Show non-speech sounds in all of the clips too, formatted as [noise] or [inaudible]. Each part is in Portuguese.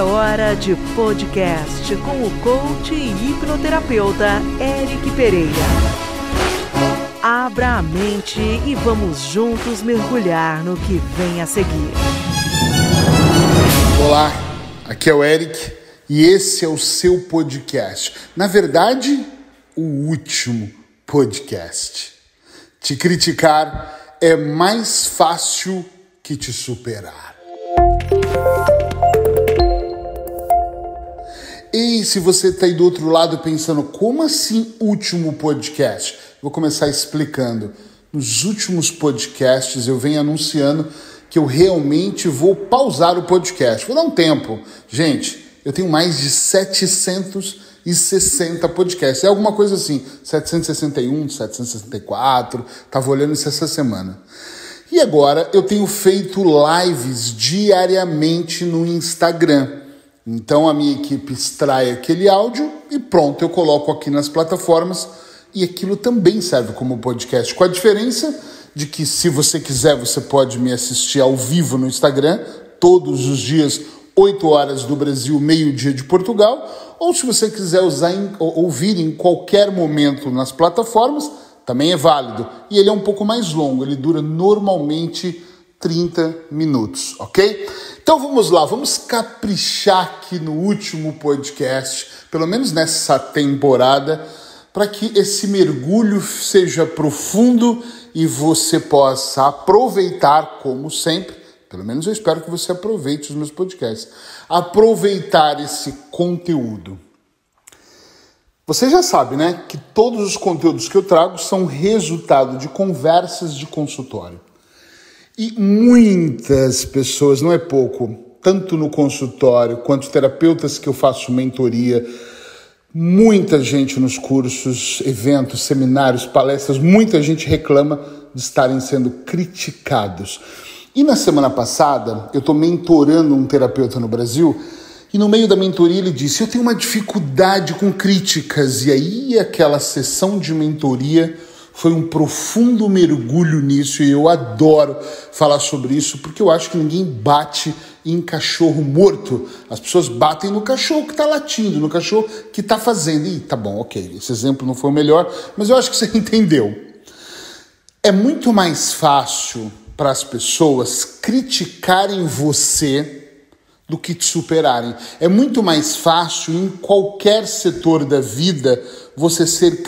É hora de podcast com o coach e hipnoterapeuta Eric Pereira. Abra a mente e vamos juntos mergulhar no que vem a seguir. Olá, aqui é o Eric e esse é o seu podcast. Na verdade, o último podcast. Te criticar é mais fácil que te superar. E se você está aí do outro lado pensando, como assim último podcast? Vou começar explicando. Nos últimos podcasts eu venho anunciando que eu realmente vou pausar o podcast. Vou dar um tempo. Gente, eu tenho mais de 760 podcasts. É alguma coisa assim, 761, 764. Tava olhando isso essa semana. E agora eu tenho feito lives diariamente no Instagram. Então a minha equipe extrai aquele áudio e pronto, eu coloco aqui nas plataformas e aquilo também serve como podcast. Com a diferença de que se você quiser, você pode me assistir ao vivo no Instagram todos os dias, 8 horas do Brasil, meio-dia de Portugal, ou se você quiser usar em, ouvir em qualquer momento nas plataformas, também é válido. E ele é um pouco mais longo, ele dura normalmente 30 minutos, ok? Então vamos lá, vamos caprichar aqui no último podcast, pelo menos nessa temporada, para que esse mergulho seja profundo e você possa aproveitar, como sempre, pelo menos eu espero que você aproveite os meus podcasts, aproveitar esse conteúdo. Você já sabe, né, que todos os conteúdos que eu trago são resultado de conversas de consultório. E muitas pessoas, não é pouco, tanto no consultório quanto terapeutas que eu faço mentoria, muita gente nos cursos, eventos, seminários, palestras, muita gente reclama de estarem sendo criticados. E na semana passada, eu estou mentorando um terapeuta no Brasil e no meio da mentoria ele disse: Eu tenho uma dificuldade com críticas. E aí, aquela sessão de mentoria foi um profundo mergulho nisso e eu adoro falar sobre isso porque eu acho que ninguém bate em cachorro morto. As pessoas batem no cachorro que está latindo, no cachorro que está fazendo. E tá bom, ok, esse exemplo não foi o melhor, mas eu acho que você [laughs] entendeu. É muito mais fácil para as pessoas criticarem você do que te superarem. É muito mais fácil em qualquer setor da vida você ser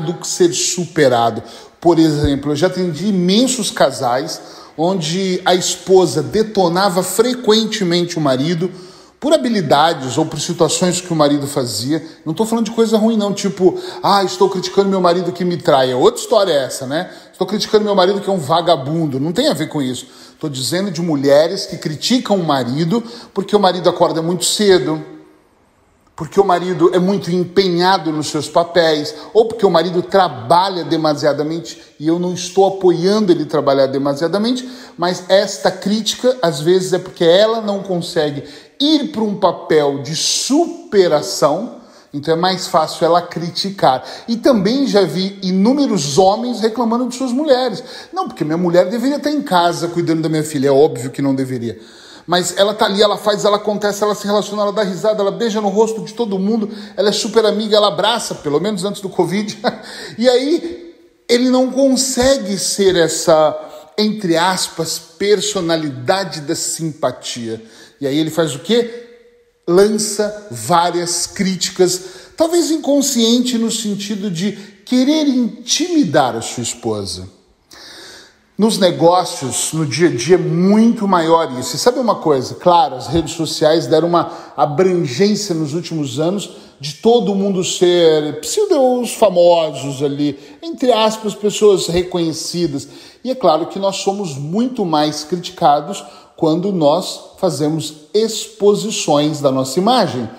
do que ser superado. Por exemplo, eu já atendi imensos casais onde a esposa detonava frequentemente o marido por habilidades ou por situações que o marido fazia. Não estou falando de coisa ruim, não, tipo, ah, estou criticando meu marido que me trai. Outra história é essa, né? Estou criticando meu marido que é um vagabundo. Não tem a ver com isso. Estou dizendo de mulheres que criticam o marido porque o marido acorda muito cedo, porque o marido é muito empenhado nos seus papéis, ou porque o marido trabalha demasiadamente e eu não estou apoiando ele trabalhar demasiadamente, mas esta crítica às vezes é porque ela não consegue ir para um papel de superação, então é mais fácil ela criticar. E também já vi inúmeros homens reclamando de suas mulheres. Não, porque minha mulher deveria estar em casa cuidando da minha filha, é óbvio que não deveria mas ela tá ali, ela faz, ela acontece, ela se relaciona, ela dá risada, ela beija no rosto de todo mundo, ela é super amiga, ela abraça, pelo menos antes do Covid. [laughs] e aí ele não consegue ser essa, entre aspas, personalidade da simpatia. E aí ele faz o quê? Lança várias críticas, talvez inconsciente no sentido de querer intimidar a sua esposa. Nos negócios, no dia a dia, é muito maior isso. E sabe uma coisa? Claro, as redes sociais deram uma abrangência nos últimos anos de todo mundo ser pseudos famosos ali, entre aspas, pessoas reconhecidas. E é claro que nós somos muito mais criticados quando nós fazemos exposições da nossa imagem.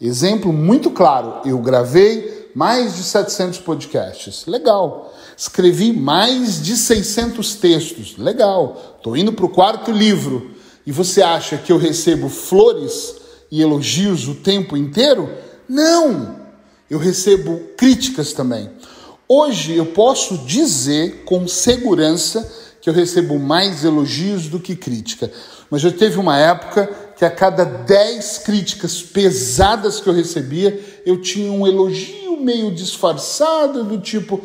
Exemplo muito claro, eu gravei mais de 700 podcasts. Legal. Escrevi mais de 600 textos. Legal. Estou indo para o quarto livro. E você acha que eu recebo flores e elogios o tempo inteiro? Não! Eu recebo críticas também. Hoje eu posso dizer com segurança que eu recebo mais elogios do que crítica. Mas já teve uma época que a cada 10 críticas pesadas que eu recebia, eu tinha um elogio meio disfarçado do tipo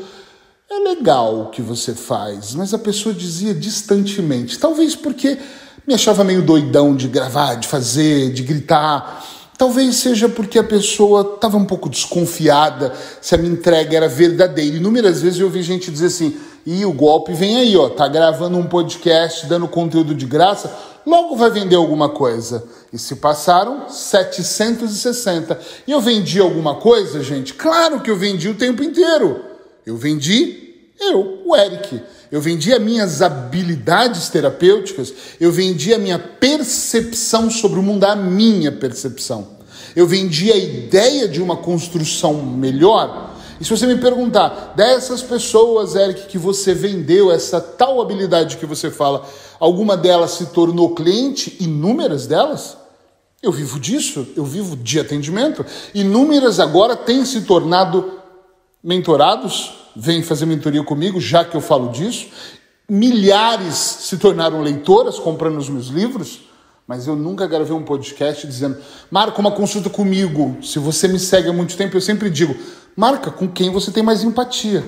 é legal o que você faz, mas a pessoa dizia distantemente, talvez porque me achava meio doidão de gravar, de fazer, de gritar. Talvez seja porque a pessoa estava um pouco desconfiada se a minha entrega era verdadeira. Inúmeras vezes eu ouvi gente dizer assim: e o golpe vem aí, ó, tá gravando um podcast, dando conteúdo de graça, logo vai vender alguma coisa. E se passaram 760. E eu vendi alguma coisa, gente? Claro que eu vendi o tempo inteiro. Eu vendi eu, o Eric. Eu vendi as minhas habilidades terapêuticas, eu vendi a minha percepção sobre o mundo, a minha percepção. Eu vendi a ideia de uma construção melhor. E se você me perguntar, dessas pessoas, Eric, que você vendeu, essa tal habilidade que você fala, alguma delas se tornou cliente? Inúmeras delas? Eu vivo disso, eu vivo de atendimento. Inúmeras agora têm se tornado mentorados, vêm fazer mentoria comigo, já que eu falo disso. Milhares se tornaram leitoras comprando os meus livros, mas eu nunca gravei um podcast dizendo, marca uma consulta comigo. Se você me segue há muito tempo, eu sempre digo, marca com quem você tem mais empatia.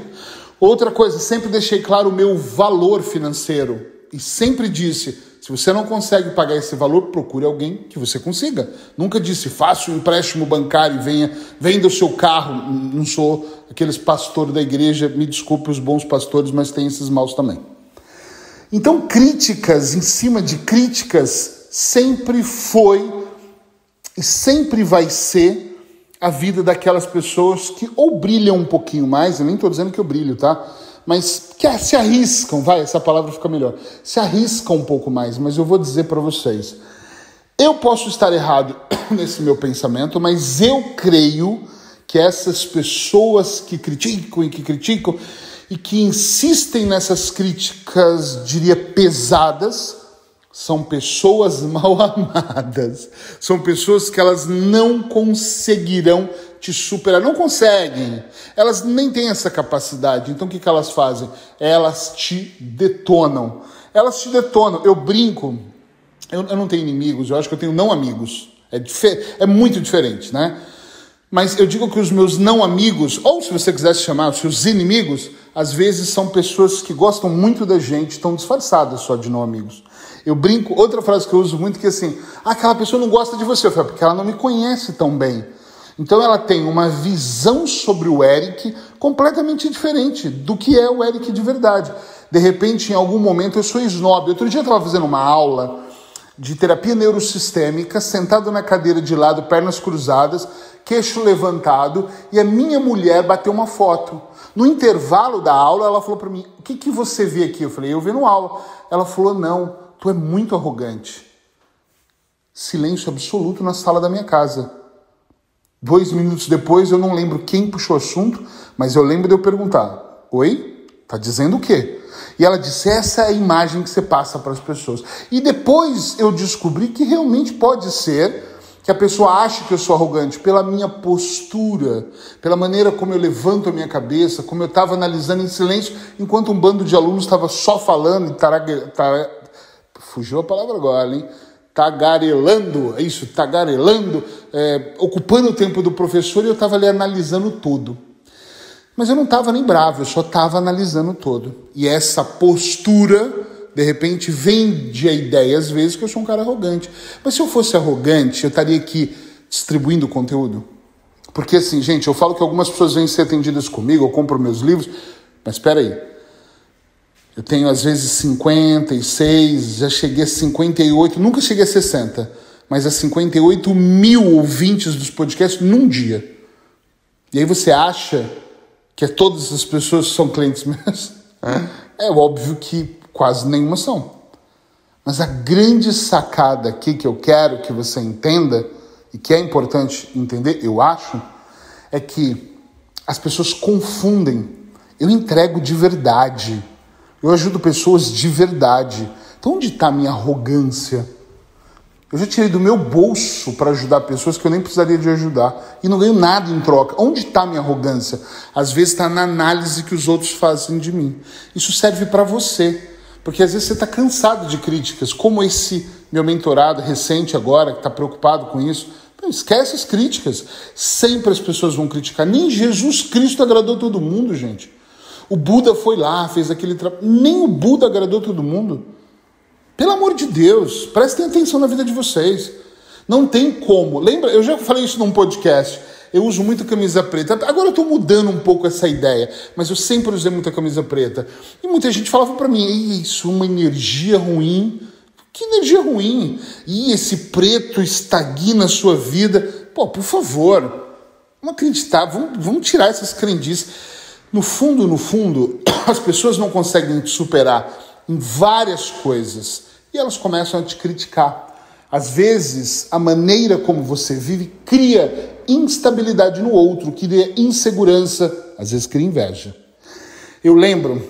Outra coisa, sempre deixei claro o meu valor financeiro e sempre disse, se você não consegue pagar esse valor, procure alguém que você consiga. Nunca disse, faça um empréstimo bancário e venha, venda o seu carro. Não sou aqueles pastores da igreja, me desculpe os bons pastores, mas tem esses maus também. Então, críticas em cima de críticas sempre foi e sempre vai ser a vida daquelas pessoas que ou brilham um pouquinho mais, eu nem estou dizendo que eu brilho, tá? mas que se arriscam, vai, essa palavra fica melhor, se arriscam um pouco mais, mas eu vou dizer para vocês, eu posso estar errado [coughs] nesse meu pensamento, mas eu creio que essas pessoas que criticam e que criticam e que insistem nessas críticas, diria, pesadas, são pessoas [laughs] mal amadas, são pessoas que elas não conseguirão te superar. Não conseguem. Elas nem têm essa capacidade. Então o que, que elas fazem? Elas te detonam. Elas te detonam. Eu brinco. Eu, eu não tenho inimigos, eu acho que eu tenho não amigos. É, é muito diferente, né? Mas eu digo que os meus não amigos, ou se você quisesse chamar os seus inimigos, às vezes são pessoas que gostam muito da gente, estão disfarçadas só de não amigos. Eu brinco, outra frase que eu uso muito que é assim, ah, aquela pessoa não gosta de você, eu falo, porque ela não me conhece tão bem. Então ela tem uma visão sobre o Eric completamente diferente do que é o Eric de verdade. De repente, em algum momento, eu sou snob. Outro dia eu estava fazendo uma aula de terapia neurosistêmica, sentado na cadeira de lado, pernas cruzadas, queixo levantado, e a minha mulher bateu uma foto. No intervalo da aula, ela falou para mim: O que, que você vê aqui? Eu falei: Eu vi no aula. Ela falou: Não, tu é muito arrogante. Silêncio absoluto na sala da minha casa. Dois minutos depois, eu não lembro quem puxou o assunto, mas eu lembro de eu perguntar: Oi? Tá dizendo o quê? E ela disse: Essa é a imagem que você passa para as pessoas. E depois eu descobri que realmente pode ser que a pessoa ache que eu sou arrogante pela minha postura, pela maneira como eu levanto a minha cabeça, como eu estava analisando em silêncio, enquanto um bando de alunos estava só falando e fugiu a palavra agora, hein? tagarelando, é isso, tagarelando, é, ocupando o tempo do professor e eu estava ali analisando tudo. Mas eu não estava nem bravo, eu só estava analisando todo. E essa postura, de repente, vende a ideia, às vezes, que eu sou um cara arrogante. Mas se eu fosse arrogante, eu estaria aqui distribuindo conteúdo? Porque assim, gente, eu falo que algumas pessoas vêm ser atendidas comigo, eu compro meus livros, mas espera aí, eu tenho às vezes 56, já cheguei a 58, nunca cheguei a 60, mas a 58 mil ouvintes dos podcasts num dia. E aí você acha que todas as pessoas são clientes [laughs] meus? É, é óbvio que quase nenhuma são. Mas a grande sacada aqui que eu quero que você entenda, e que é importante entender, eu acho, é que as pessoas confundem. Eu entrego de verdade. Eu ajudo pessoas de verdade. Então, onde está a minha arrogância? Eu já tirei do meu bolso para ajudar pessoas que eu nem precisaria de ajudar e não ganho nada em troca. Onde está a minha arrogância? Às vezes está na análise que os outros fazem de mim. Isso serve para você, porque às vezes você está cansado de críticas, como esse meu mentorado recente agora, que está preocupado com isso, esquece as críticas. Sempre as pessoas vão criticar. Nem Jesus Cristo agradou todo mundo, gente. O Buda foi lá, fez aquele trabalho. Nem o Buda agradou todo mundo. Pelo amor de Deus, prestem atenção na vida de vocês. Não tem como. Lembra, eu já falei isso num podcast. Eu uso muito camisa preta. Agora eu estou mudando um pouco essa ideia, mas eu sempre usei muita camisa preta. E muita gente falava para mim: isso, uma energia ruim. Que energia ruim! E esse preto estagna a sua vida. Pô, por favor, vamos acreditar, vamos, vamos tirar essas crendices. No fundo, no fundo, [coughs] as pessoas não conseguem te superar em várias coisas e elas começam a te criticar. Às vezes, a maneira como você vive cria instabilidade no outro, cria insegurança, às vezes cria inveja. Eu lembro,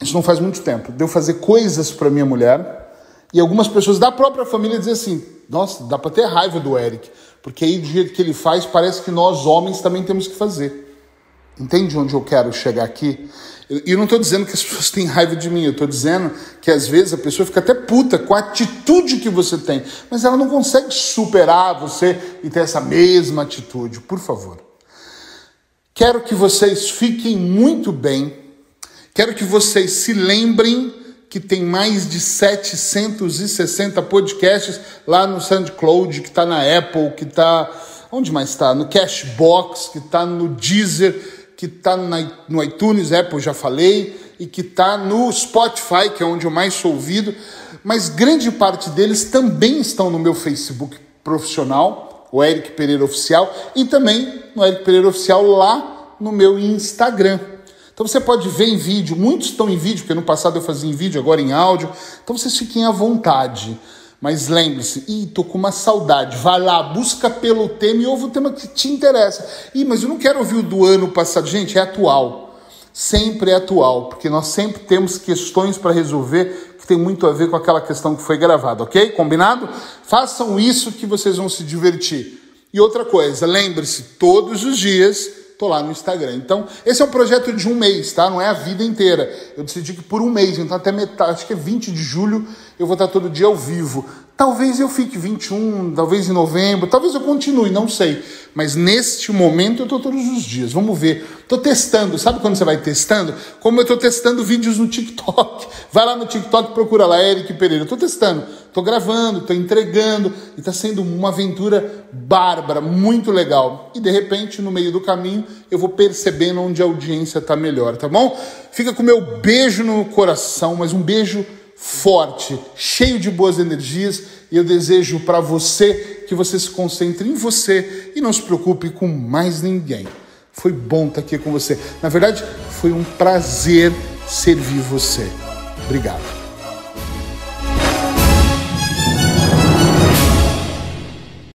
isso não faz muito tempo, de eu fazer coisas para minha mulher e algumas pessoas da própria família dizem assim: nossa, dá para ter raiva do Eric, porque aí do jeito que ele faz, parece que nós homens também temos que fazer. Entende onde eu quero chegar aqui? E eu não estou dizendo que as [laughs] pessoas têm raiva de mim, eu estou dizendo que às vezes a pessoa fica até puta com a atitude que você tem, mas ela não consegue superar você e ter essa mesma atitude. Por favor. Quero que vocês fiquem muito bem, quero que vocês se lembrem que tem mais de 760 podcasts lá no SoundCloud, que está na Apple, que está. Onde mais está? No Cashbox, que está no Deezer, que está no iTunes, Apple já falei, e que está no Spotify, que é onde eu mais sou ouvido. Mas grande parte deles também estão no meu Facebook profissional, o Eric Pereira Oficial, e também no Eric Pereira Oficial lá no meu Instagram. Então você pode ver em vídeo, muitos estão em vídeo, porque no passado eu fazia em vídeo, agora em áudio. Então vocês fiquem à vontade. Mas lembre-se, ih, tô com uma saudade. Vai lá, busca pelo tema e ouve o tema que te interessa. Ih, mas eu não quero ouvir o do ano passado. Gente, é atual. Sempre é atual, porque nós sempre temos questões para resolver que tem muito a ver com aquela questão que foi gravada, ok? Combinado? Façam isso que vocês vão se divertir. E outra coisa, lembre-se, todos os dias tô lá no Instagram. Então, esse é um projeto de um mês, tá? Não é a vida inteira. Eu decidi que por um mês, então até metade, acho que é 20 de julho, eu vou estar todo dia ao vivo. Talvez eu fique 21, talvez em novembro, talvez eu continue, não sei. Mas neste momento eu estou todos os dias. Vamos ver. Estou testando. Sabe quando você vai testando? Como eu estou testando vídeos no TikTok. [laughs] Vai lá no TikTok, procura lá, Eric Pereira. Estou testando. Estou gravando, estou entregando. E está sendo uma aventura bárbara, muito legal. E de repente, no meio do caminho, eu vou percebendo onde a audiência está melhor, tá bom? Fica com meu beijo no coração, mas um beijo forte, cheio de boas energias, e eu desejo para você que você se concentre em você e não se preocupe com mais ninguém. Foi bom estar aqui com você. Na verdade, foi um prazer servir você. Obrigado.